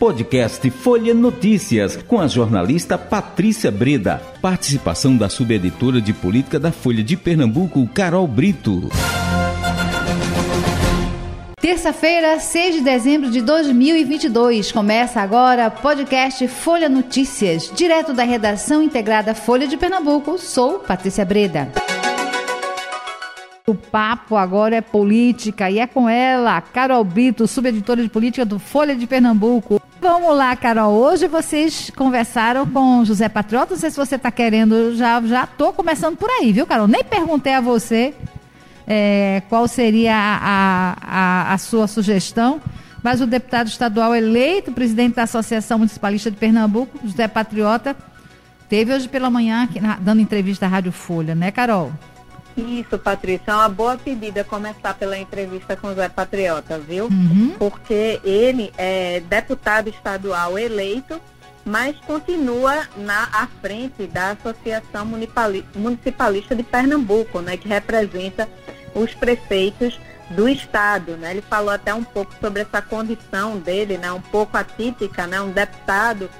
Podcast Folha Notícias, com a jornalista Patrícia Breda. Participação da subeditora de política da Folha de Pernambuco, Carol Brito. Terça-feira, 6 de dezembro de 2022. Começa agora podcast Folha Notícias, direto da redação integrada Folha de Pernambuco. Sou Patrícia Breda. O papo agora é política e é com ela, Carol Brito, subeditora de política do Folha de Pernambuco. Vamos lá, Carol. Hoje vocês conversaram com José Patriota. Não sei se você está querendo, já já tô começando por aí, viu, Carol? Nem perguntei a você é, qual seria a, a, a sua sugestão, mas o deputado estadual eleito, presidente da Associação Municipalista de Pernambuco, José Patriota, teve hoje pela manhã aqui, dando entrevista à Rádio Folha, né, Carol? Isso, Patrícia, é uma boa pedida começar pela entrevista com o Zé Patriota, viu? Uhum. Porque ele é deputado estadual eleito, mas continua na à frente da Associação Municipalista de Pernambuco, né, que representa os prefeitos do estado, né? Ele falou até um pouco sobre essa condição dele, né, um pouco atípica, né, um deputado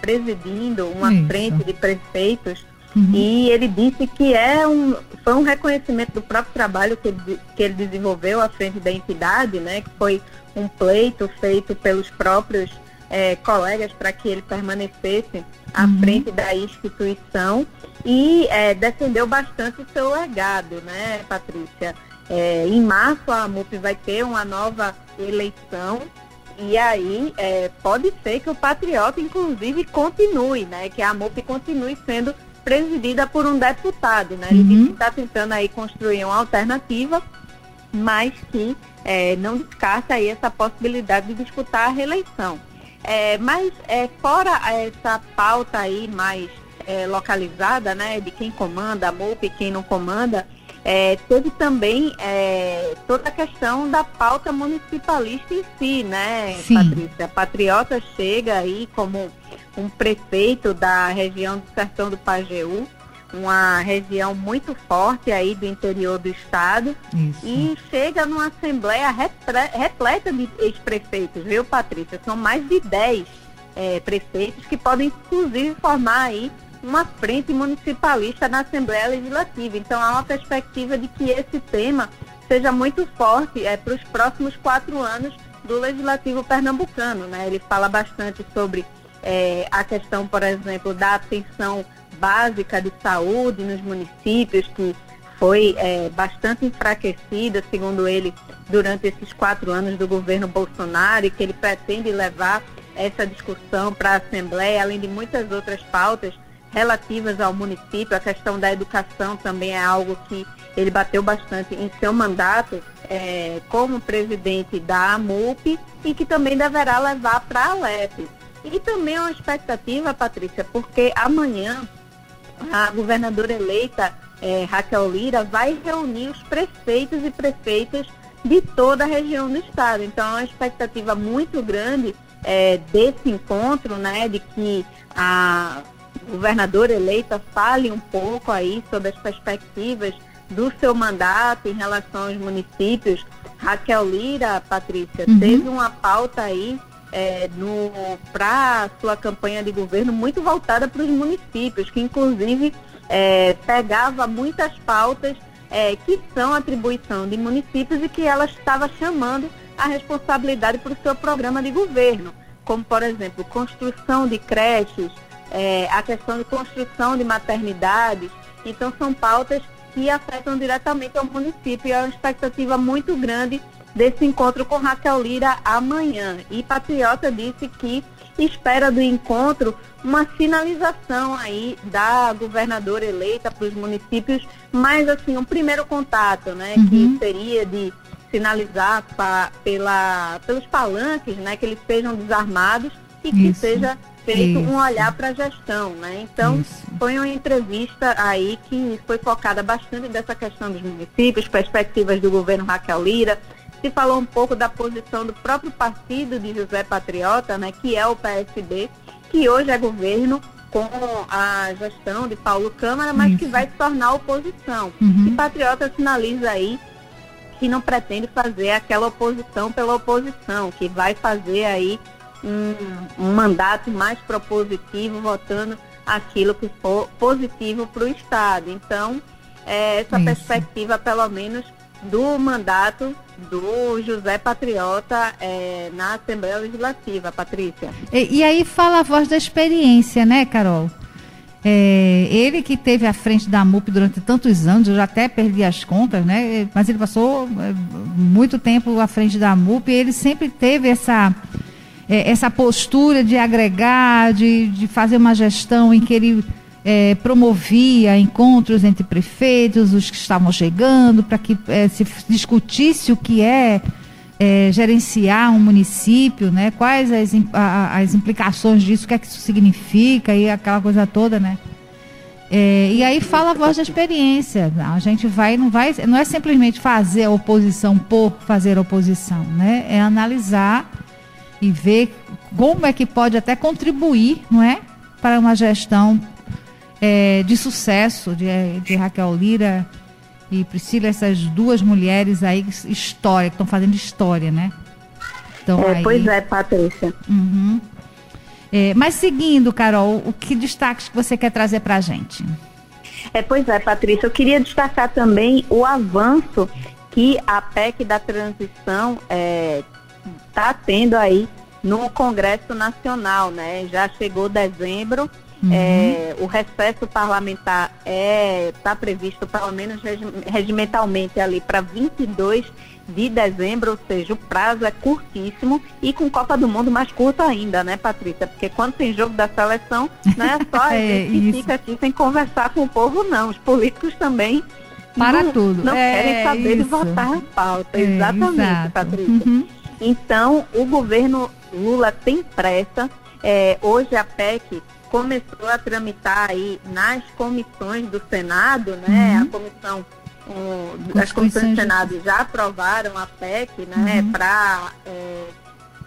presidindo uma Isso. frente de prefeitos Uhum. E ele disse que é um, foi um reconhecimento do próprio trabalho que ele, que ele desenvolveu à frente da entidade, né, que foi um pleito feito pelos próprios é, colegas para que ele permanecesse à uhum. frente da instituição e é, defendeu bastante o seu legado, né, Patrícia? É, em março a MUP vai ter uma nova eleição e aí é, pode ser que o Patriota, inclusive, continue, né? Que a MUP continue sendo presidida por um deputado, né? Ele uhum. está tentando aí construir uma alternativa, mas que é, não descarta aí essa possibilidade de disputar a reeleição. É, mas é, fora essa pauta aí mais é, localizada, né, de quem comanda a MUP e quem não comanda, é, teve também é, toda a questão da pauta municipalista em si, né, Sim. Patrícia? A Patriota chega aí como um prefeito da região do Sertão do Pajeú, uma região muito forte aí do interior do estado, Isso. e chega numa assembleia repleta de ex-prefeitos, viu, Patrícia? São mais de 10 é, prefeitos que podem, inclusive, formar aí uma frente municipalista na Assembleia Legislativa. Então, há uma perspectiva de que esse tema seja muito forte é, para os próximos quatro anos do Legislativo pernambucano. Né? Ele fala bastante sobre é, a questão, por exemplo, da atenção básica de saúde nos municípios, que foi é, bastante enfraquecida, segundo ele, durante esses quatro anos do governo Bolsonaro, e que ele pretende levar essa discussão para a Assembleia, além de muitas outras pautas relativas ao município. A questão da educação também é algo que ele bateu bastante em seu mandato é, como presidente da AMUP e que também deverá levar para a Alep. E também é uma expectativa, Patrícia, porque amanhã a governadora eleita é, Raquel Lira vai reunir os prefeitos e prefeitas de toda a região do estado. Então é uma expectativa muito grande é, desse encontro, né, de que a governadora eleita fale um pouco aí sobre as perspectivas do seu mandato em relação aos municípios. Raquel Lira, Patrícia, uhum. teve uma pauta aí é, para sua campanha de governo muito voltada para os municípios, que inclusive é, pegava muitas pautas é, que são atribuição de municípios e que ela estava chamando a responsabilidade para o seu programa de governo, como por exemplo construção de creches, é, a questão de construção de maternidades. Então são pautas que afetam diretamente ao município e é uma expectativa muito grande desse encontro com Raquel Lira amanhã. E Patriota disse que espera do encontro uma sinalização aí da governadora eleita para os municípios, mas assim, um primeiro contato, né, uhum. que seria de sinalizar pra, pela, pelos palanques, né, que eles sejam desarmados e que Isso. seja feito Isso. um olhar para a gestão, né? Então, Isso. foi uma entrevista aí que foi focada bastante dessa questão dos municípios, perspectivas do governo Raquel Lira, se falou um pouco da posição do próprio partido de José Patriota, né, que é o PSB, que hoje é governo com a gestão de Paulo Câmara, mas Isso. que vai se tornar oposição. Uhum. E Patriota sinaliza aí que não pretende fazer aquela oposição pela oposição, que vai fazer aí um, um mandato mais propositivo, votando aquilo que for positivo para o Estado. Então, é, essa Isso. perspectiva, pelo menos, do mandato do José Patriota é, na Assembleia Legislativa, Patrícia. E, e, aí fala a voz da experiência, né, Carol? É, ele que teve à frente da MUP durante tantos anos, eu já até perdi as contas, né? Mas ele passou é, muito tempo à frente da MUP e ele sempre teve essa, é, essa postura de agregar, de, de fazer uma gestão em que ele é, promovia encontros entre prefeitos, os que estavam chegando, para que é, se discutisse o que é, é, gerenciar um município, né? Quais as, a, as implicações disso, o que é que isso significa e aquela coisa toda, né? É, e aí fala a voz da experiência. A gente vai, não vai, não é simplesmente fazer oposição por fazer oposição, né? É analisar e ver como é que pode até contribuir, não é, para uma gestão é, de sucesso de, de Raquel Lira e Priscila, essas duas mulheres aí, história, que estão fazendo história, né? Então, é, aí... Pois é, Patrícia. Uhum. É, mas seguindo, Carol, o que destaques que você quer trazer para a gente? É, pois é, Patrícia, eu queria destacar também o avanço que a PEC da transição está é, tá tendo aí no Congresso Nacional, né? Já chegou dezembro Uhum. É, o recesso parlamentar está é, tá previsto, pelo menos regimentalmente, ali para 22 de dezembro, ou seja, o prazo é curtíssimo e com Copa do Mundo mais curto ainda, né, Patrícia? Porque quando tem jogo da seleção, não é só a é, gente que fica aqui sem conversar com o povo, não. Os políticos também para não, tudo. Não é, querem saber isso. de votar a pauta. É, Exatamente, exato. Patrícia. Uhum. Então, o governo Lula tem pressa. É, hoje a PEC começou a tramitar aí nas comissões do Senado, né? Uhum. A comissão, um, as comissões do Senado já aprovaram a PEC, né? Uhum. Para é,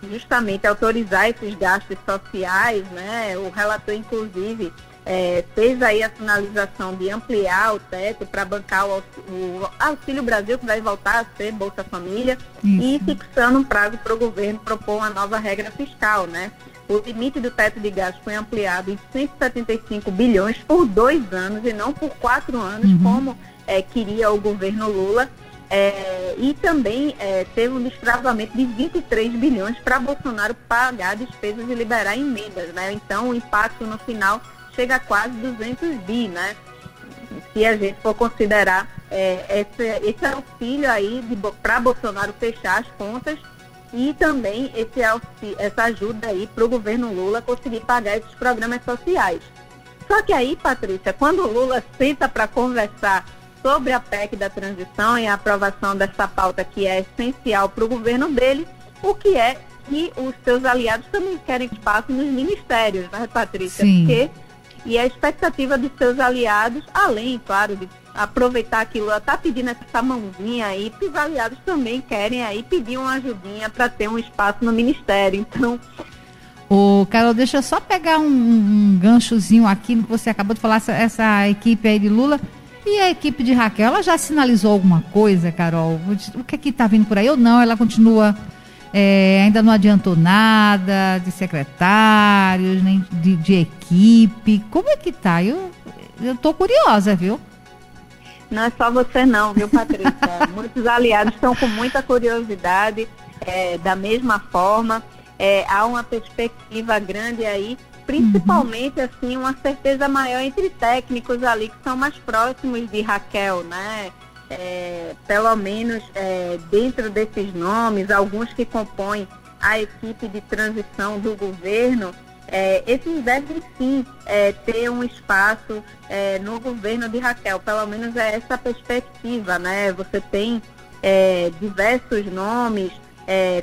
justamente autorizar esses gastos sociais, né? O relator, inclusive, é, fez aí a sinalização de ampliar o teto para bancar o, o, Auxílio Brasil, que vai voltar a ser Bolsa Família, Isso. e fixando um prazo para o governo propor uma nova regra fiscal, né? o limite do teto de gastos foi ampliado em 175 bilhões por dois anos e não por quatro anos, uhum. como é, queria o governo Lula. É, e também é, teve um destravamento de 23 bilhões para Bolsonaro pagar despesas e liberar emendas. Né? Então, o impacto no final chega a quase 200 bi, né? se a gente for considerar é, esse, esse auxílio aí para Bolsonaro fechar as contas e também esse, essa ajuda aí para o governo Lula conseguir pagar esses programas sociais. Só que aí, Patrícia, quando o Lula senta para conversar sobre a PEC da transição e a aprovação dessa pauta que é essencial para o governo dele, o que é que os seus aliados também querem que passe nos ministérios, né, Patrícia? Sim. Porque, e a expectativa dos seus aliados, além, claro, de aproveitar aquilo, ela tá pedindo essa mãozinha aí, porque os aliados também querem aí pedir uma ajudinha para ter um espaço no ministério. Então. Ô, Carol, deixa eu só pegar um, um ganchozinho aqui no que você acabou de falar, essa, essa equipe aí de Lula. E a equipe de Raquel, ela já sinalizou alguma coisa, Carol? O que é que tá vindo por aí ou não? Ela continua. É, ainda não adiantou nada de secretários, nem de, de equipe. Como é que tá? Eu, eu tô curiosa, viu? Não é só você não, viu, Patrícia? Muitos aliados estão com muita curiosidade, é, da mesma forma. É, há uma perspectiva grande aí, principalmente uhum. assim, uma certeza maior entre técnicos ali que são mais próximos de Raquel, né? É, pelo menos é, dentro desses nomes, alguns que compõem a equipe de transição do governo, é, esses devem sim é, ter um espaço é, no governo de Raquel, pelo menos é essa perspectiva, né? Você tem é, diversos nomes,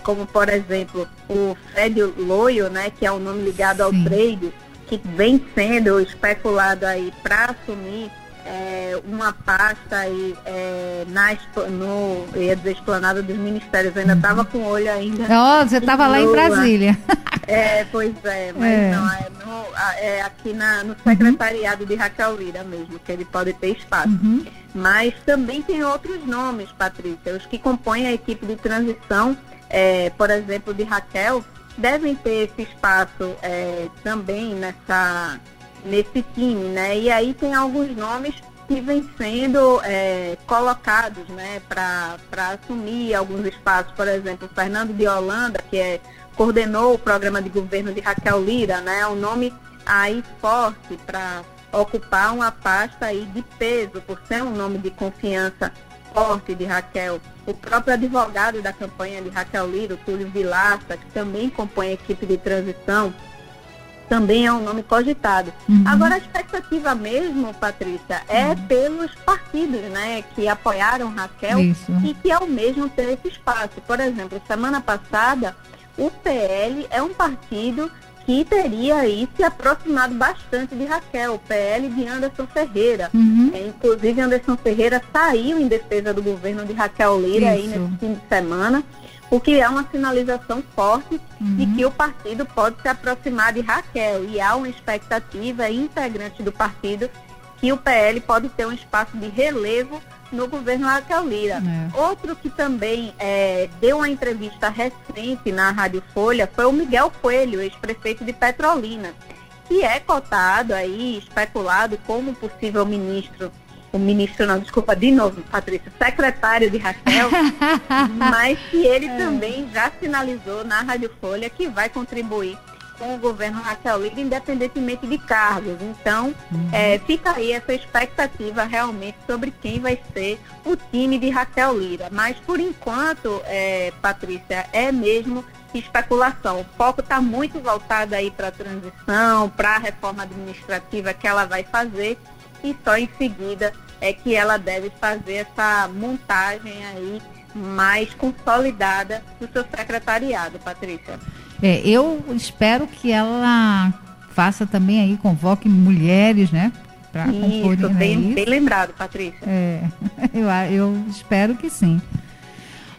como por exemplo o Fred Loyo, né, que é um nome ligado ao sim. trade, que vem sendo especulado aí para assumir é, uma pasta aí é, na, no, ia dizer, esplanada dos ministérios. Eu ainda estava uhum. com olho ainda. Oh, você estava lá em Brasília. É, pois é, mas é. não, é, no, é aqui na, no secretariado uhum. de Raquel Lira mesmo, que ele pode ter espaço. Uhum. Mas também tem outros nomes, Patrícia, os que compõem a equipe de transição, é, por exemplo, de Raquel, devem ter esse espaço é, também nessa, nesse time, né? E aí tem alguns nomes que vêm sendo é, colocados né, para assumir alguns espaços. Por exemplo, Fernando de Holanda, que é, coordenou o programa de governo de Raquel Lira, né? Um nome aí forte para ocupar uma pasta aí de peso, por ser um nome de confiança forte de Raquel. O próprio advogado da campanha de Raquel Lira, Túlio Vilaça, que também compõe a equipe de transição, também é um nome cogitado. Uhum. Agora, a expectativa mesmo, Patrícia, é uhum. pelos partidos né, que apoiaram Raquel Isso. e que ao mesmo ter esse espaço. Por exemplo, semana passada, o PL é um partido que teria aí se aproximado bastante de Raquel, o PL de Anderson Ferreira. Uhum. É, inclusive, Anderson Ferreira saiu em defesa do governo de Raquel Lira Isso. aí nesse fim de semana, o que é uma sinalização forte uhum. de que o partido pode se aproximar de Raquel. E há uma expectativa integrante do partido que o PL pode ter um espaço de relevo no governo Raquel Lira. É. Outro que também é, deu uma entrevista recente na Rádio Folha foi o Miguel Coelho, ex-prefeito de Petrolina, que é cotado aí, especulado como possível ministro o ministro, não, desculpa, de novo, Patrícia, secretário de Raquel, mas que ele é. também já sinalizou na Rádio Folha que vai contribuir com o governo Raquel Lira, independentemente de cargos. Então, uhum. é, fica aí essa expectativa realmente sobre quem vai ser o time de Raquel Lira. Mas, por enquanto, é, Patrícia, é mesmo especulação. O foco está muito voltado aí para a transição, para a reforma administrativa que ela vai fazer e só em seguida é que ela deve fazer essa montagem aí mais consolidada do seu secretariado, Patrícia. É, eu espero que ela faça também aí, convoque mulheres, né? Para isso, bem, bem lembrado, Patrícia. É, eu, eu espero que sim.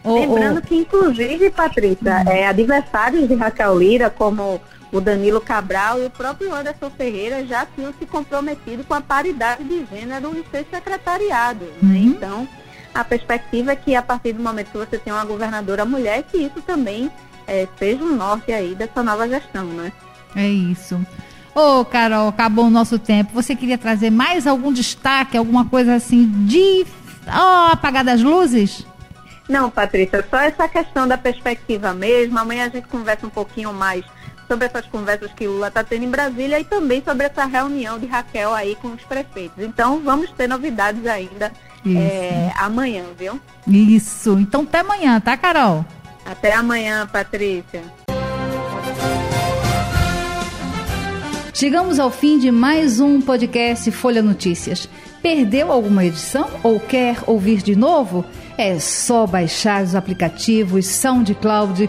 Lembrando que, inclusive, Patrícia, hum. é, adversários de Raquel Lira, como o Danilo Cabral e o próprio Anderson Ferreira já tinham se comprometido com a paridade de gênero em ser secretariado. Né? Uhum. Né? Então, a perspectiva é que a partir do momento que você tem uma governadora mulher, que isso também é, seja um norte aí dessa nova gestão, né? É isso. Ô, oh, Carol, acabou o nosso tempo. Você queria trazer mais algum destaque, alguma coisa assim de oh, apagar das luzes? Não, Patrícia, só essa questão da perspectiva mesmo. Amanhã a gente conversa um pouquinho mais sobre essas conversas que Lula está tendo em Brasília e também sobre essa reunião de Raquel aí com os prefeitos. Então vamos ter novidades ainda é, amanhã, viu? Isso. Então até amanhã, tá, Carol? Até amanhã, Patrícia. Chegamos ao fim de mais um podcast Folha Notícias. Perdeu alguma edição ou quer ouvir de novo? É só baixar os aplicativos SoundCloud,